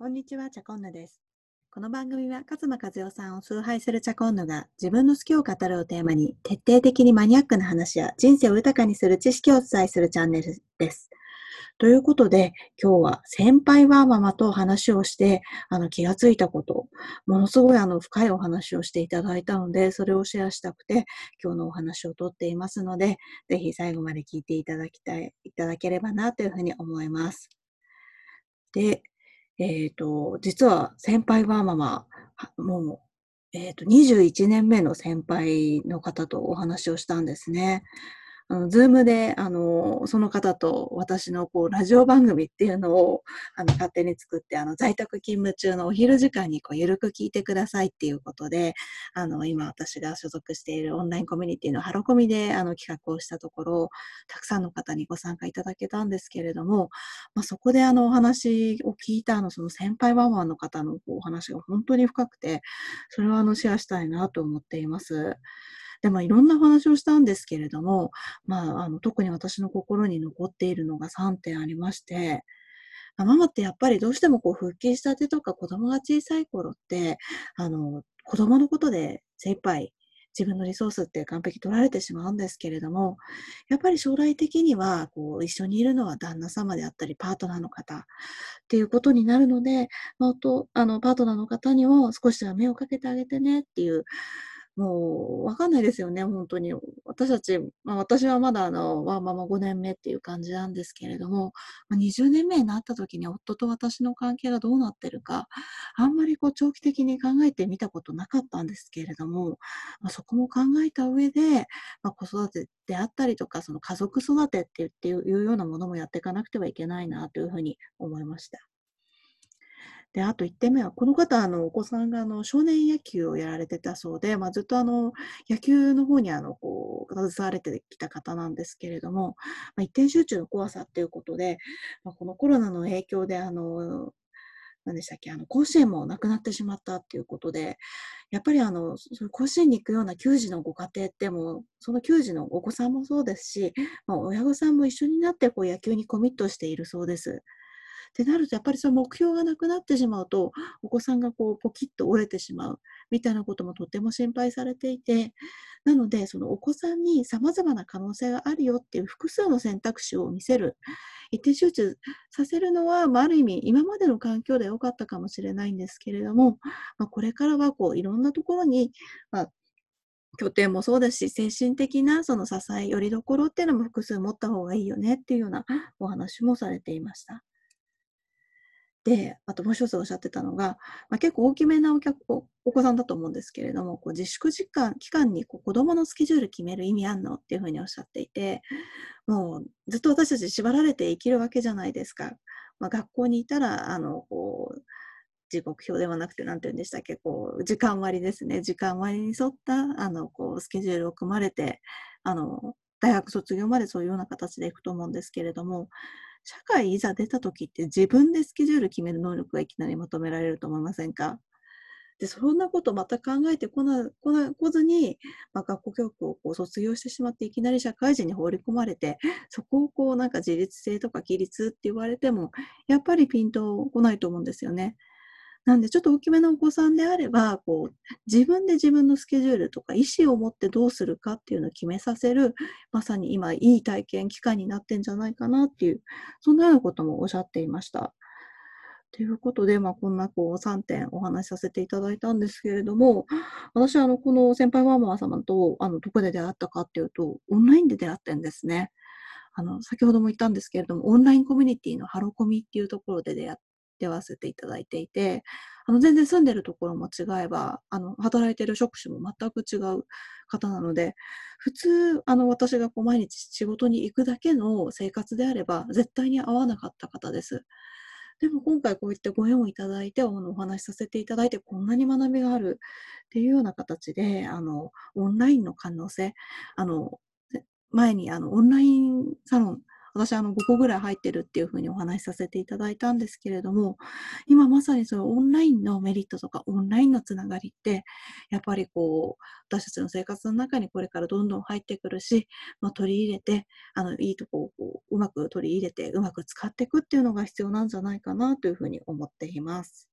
こんにちは、チャコンヌです。この番組は、勝間和代さんを崇拝するチャコンヌが、自分の好きを語るをテーマに、徹底的にマニアックな話や人生を豊かにする知識をお伝えするチャンネルです。ということで、今日は先輩ワーママとお話をして、あの気がついたこと、ものすごいあの深いお話をしていただいたので、それをシェアしたくて、今日のお話をとっていますので、ぜひ最後まで聞いていただきたい、いただければなというふうに思います。で、えっ、ー、と、実は先輩はママ、もう、えっ、ー、と、21年目の先輩の方とお話をしたんですね。あの、ズームで、あの、その方と私のこう、ラジオ番組っていうのを、あの、勝手に作って、あの、在宅勤務中のお昼時間にこう、ゆるく聞いてくださいっていうことで、あの、今私が所属しているオンラインコミュニティのハロコミで、あの、企画をしたところ、たくさんの方にご参加いただけたんですけれども、まあ、そこであの、お話を聞いた、あの、その先輩ワンワンの方のお話が本当に深くて、それはあの、シェアしたいなと思っています。で、まあ、いろんな話をしたんですけれども、まあ、あの、特に私の心に残っているのが3点ありまして、ママってやっぱりどうしてもこう復帰したてとか子供が小さい頃って、あの、子供のことで精一杯自分のリソースって完璧取られてしまうんですけれども、やっぱり将来的には、こう、一緒にいるのは旦那様であったり、パートナーの方っていうことになるので、まあ、あの、パートナーの方にも少しは目をかけてあげてねっていう、もう、わかんないですよね、本当に。私たち、まあ、私はまだあの、ワーママ5年目っていう感じなんですけれども、まあ、20年目になった時に夫と私の関係がどうなってるか、あんまりこう長期的に考えてみたことなかったんですけれども、まあ、そこも考えた上で、まあ、子育てであったりとか、その家族育てっていうようなものもやっていかなくてはいけないなというふうに思いました。で、あと1点目は、この方、あの、お子さんが、あの、少年野球をやられてたそうで、まあ、ずっと、あの、野球の方に、あの、こう、携われてきた方なんですけれども、まあ、一点集中の怖さっていうことで、まあ、このコロナの影響で、あの、何でしたっけ、あの、甲子園もなくなってしまったっていうことで、やっぱりあの、甲子園に行くような球児のご家庭っても、その球児のお子さんもそうですし、まあ、親御さんも一緒になってこう野球にコミットしているそうです。ってなると、やっぱりその目標がなくなってしまうと、お子さんがこうポキッと折れてしまうみたいなこともとても心配されていて、なので、そのお子さんに様々な可能性があるよっていう複数の選択肢を見せる。一定集中させるのは、まあ、ある意味、今までの環境で良かったかもしれないんですけれども、まあ、これからはこういろんなところに、まあ、拠点もそうですし、精神的なその支え、よりどころっていうのも複数持った方がいいよねっていうようなお話もされていました。で、あともう一つおっしゃってたのが、まあ、結構大きめなお客お子さんだと思うんですけれども、こう自粛時間期間にこう子供のスケジュール決める意味あんのっていうふうにおっしゃっていて、もうずっと私たち縛られて生きるわけじゃないですか。まあ、学校にいたら、あの、こう、時刻表ではなくて、なんて言うんでしたっけ、こう、時間割ですね。時間割に沿った、あの、こう、スケジュールを組まれて、あの、大学卒業までそういうような形でいくと思うんですけれども、社会いざ出た時って自分でスケジュール決める能力がいきなり求められると思いませんか？で、そんなことまた考えてこな、こな、こずに、まあ、学校教育をこう卒業してしまって、いきなり社会人に放り込まれて、そこをこうなんか自立性とか規律って言われても、やっぱりピンとこないと思うんですよね。なんで、ちょっと大きめのお子さんであれば、こう、自分で自分のスケジュールとか意思を持ってどうするかっていうのを決めさせる、まさに今、いい体験、機会になってんじゃないかなっていう、そんなようなこともおっしゃっていました。ということで、まあ、こんなこう3点お話しさせていただいたんですけれども、私はあのこの先輩ワーマ様とあのどこで出会ったかっていうと、オンラインで出会ってんですね。あの先ほども言ったんですけれども、オンラインコミュニティのハロコミっていうところで出会っ出会わせていただいていて、あの、全然住んでるところも違えば、あの、働いてる職種も全く違う方なので、普通、あの、私がこう毎日仕事に行くだけの生活であれば、絶対に会わなかった方です。でも今回こういってご縁をいただいてお話しさせていただいてこんなに学びがあるっていうような形で、あの、オンラインの可能性、あの、前にあの、オンラインサロン私あの5個ぐらい入ってるっていうふうにお話しさせていただいたんですけれども、今まさにそのオンラインのメリットとかオンラインのつながりって、やっぱりこう、私たちの生活の中にこれからどんどん入ってくるし、まあ、取り入れて、あの、いいとこをこううまく取り入れて、うまく使っていくっていうのが必要なんじゃないかなというふうに思っています。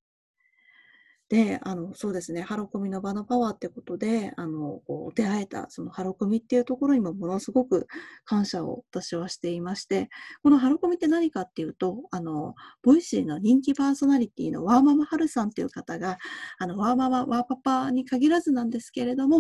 で、あの、そうですね、ハロコミの場のパワーってことで、あの、こう出会えた、そのハロコミっていうところにもものすごく感謝を私はしていまして、このハロコミって何かっていうと、あの、 Voicy の人気パーソナリティのワーママハルさんっていう方が、あの、ワーママ、ワーパパに限らずなんですけれども、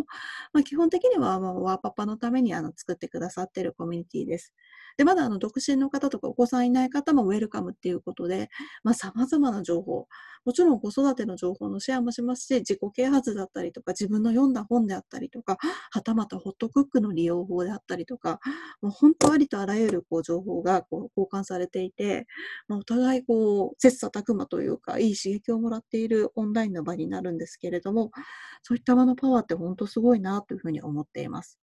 まあ、基本的にはワーママ、ワーパパのためにあの作ってくださってるコミュニティです。で、まだあの独身の方とかお子さんいない方もウェルカムっていうことで、まあ、様々な情報、もちろん子育ての情報のシェアもしますし、自己啓発だったりとか、自分の読んだ本であったりとか、はたまたホットクックの利用法であったりとか、もう本当ありとあらゆるこう情報がこう交換されていて、まあ、お互いこう、切磋琢磨というか、いい刺激をもらっているオンラインの場になるんですけれども、そういった場のパワーって本当すごいなというふうに思っています。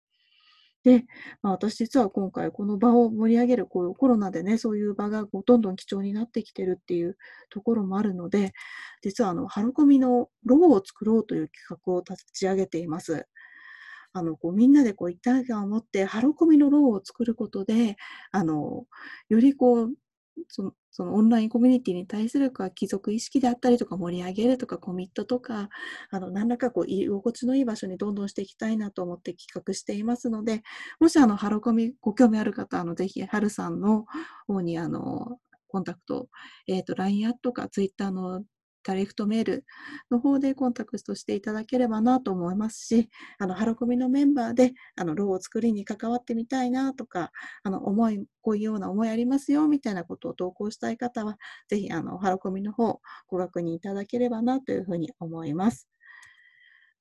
で、まあ、私実は今回この場を盛り上げる、こうコロナでね、そういう場がこうどんどん貴重になってきてるっていうところもあるので、実はあの、ハロコミのロゴを作ろうという企画を立ち上げています。あの、こうみんなでこう一体感を持ってハロコミのロゴを作ることで、あの、よりこうそのそのオンラインコミュニティに対するか貴族意識であったりとか盛り上げるとかコミットとか、あの何らかこう居心地のいい場所にどんどんしていきたいなと思って企画していますので、もしあのハロコミご興味ある方、あのぜひハルさんの方にあのコンタクト、えっ、ー、と LINE アットか Twitter のダイレクトメールの方でコンタクトしていただければなと思いますし、あの、ハロコミのメンバーで、あの、ローを作りに関わってみたいなとか、あの、思い、こういうような思いありますよ、みたいなことを投稿したい方は、ぜひ、あの、ハロコミの方、ご確認いただければなというふうに思います。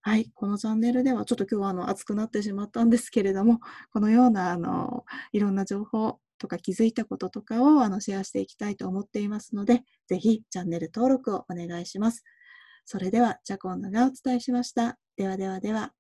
はい。このチャンネルでは、ちょっと今日はあの熱くなってしまったんですけれども、このようなあのいろんな情報、とか気づいたこととかをあのシェアしていきたいと思っていますので、ぜひチャンネル登録をお願いします。それでは、チャコンヌがお伝えしました。ではではでは。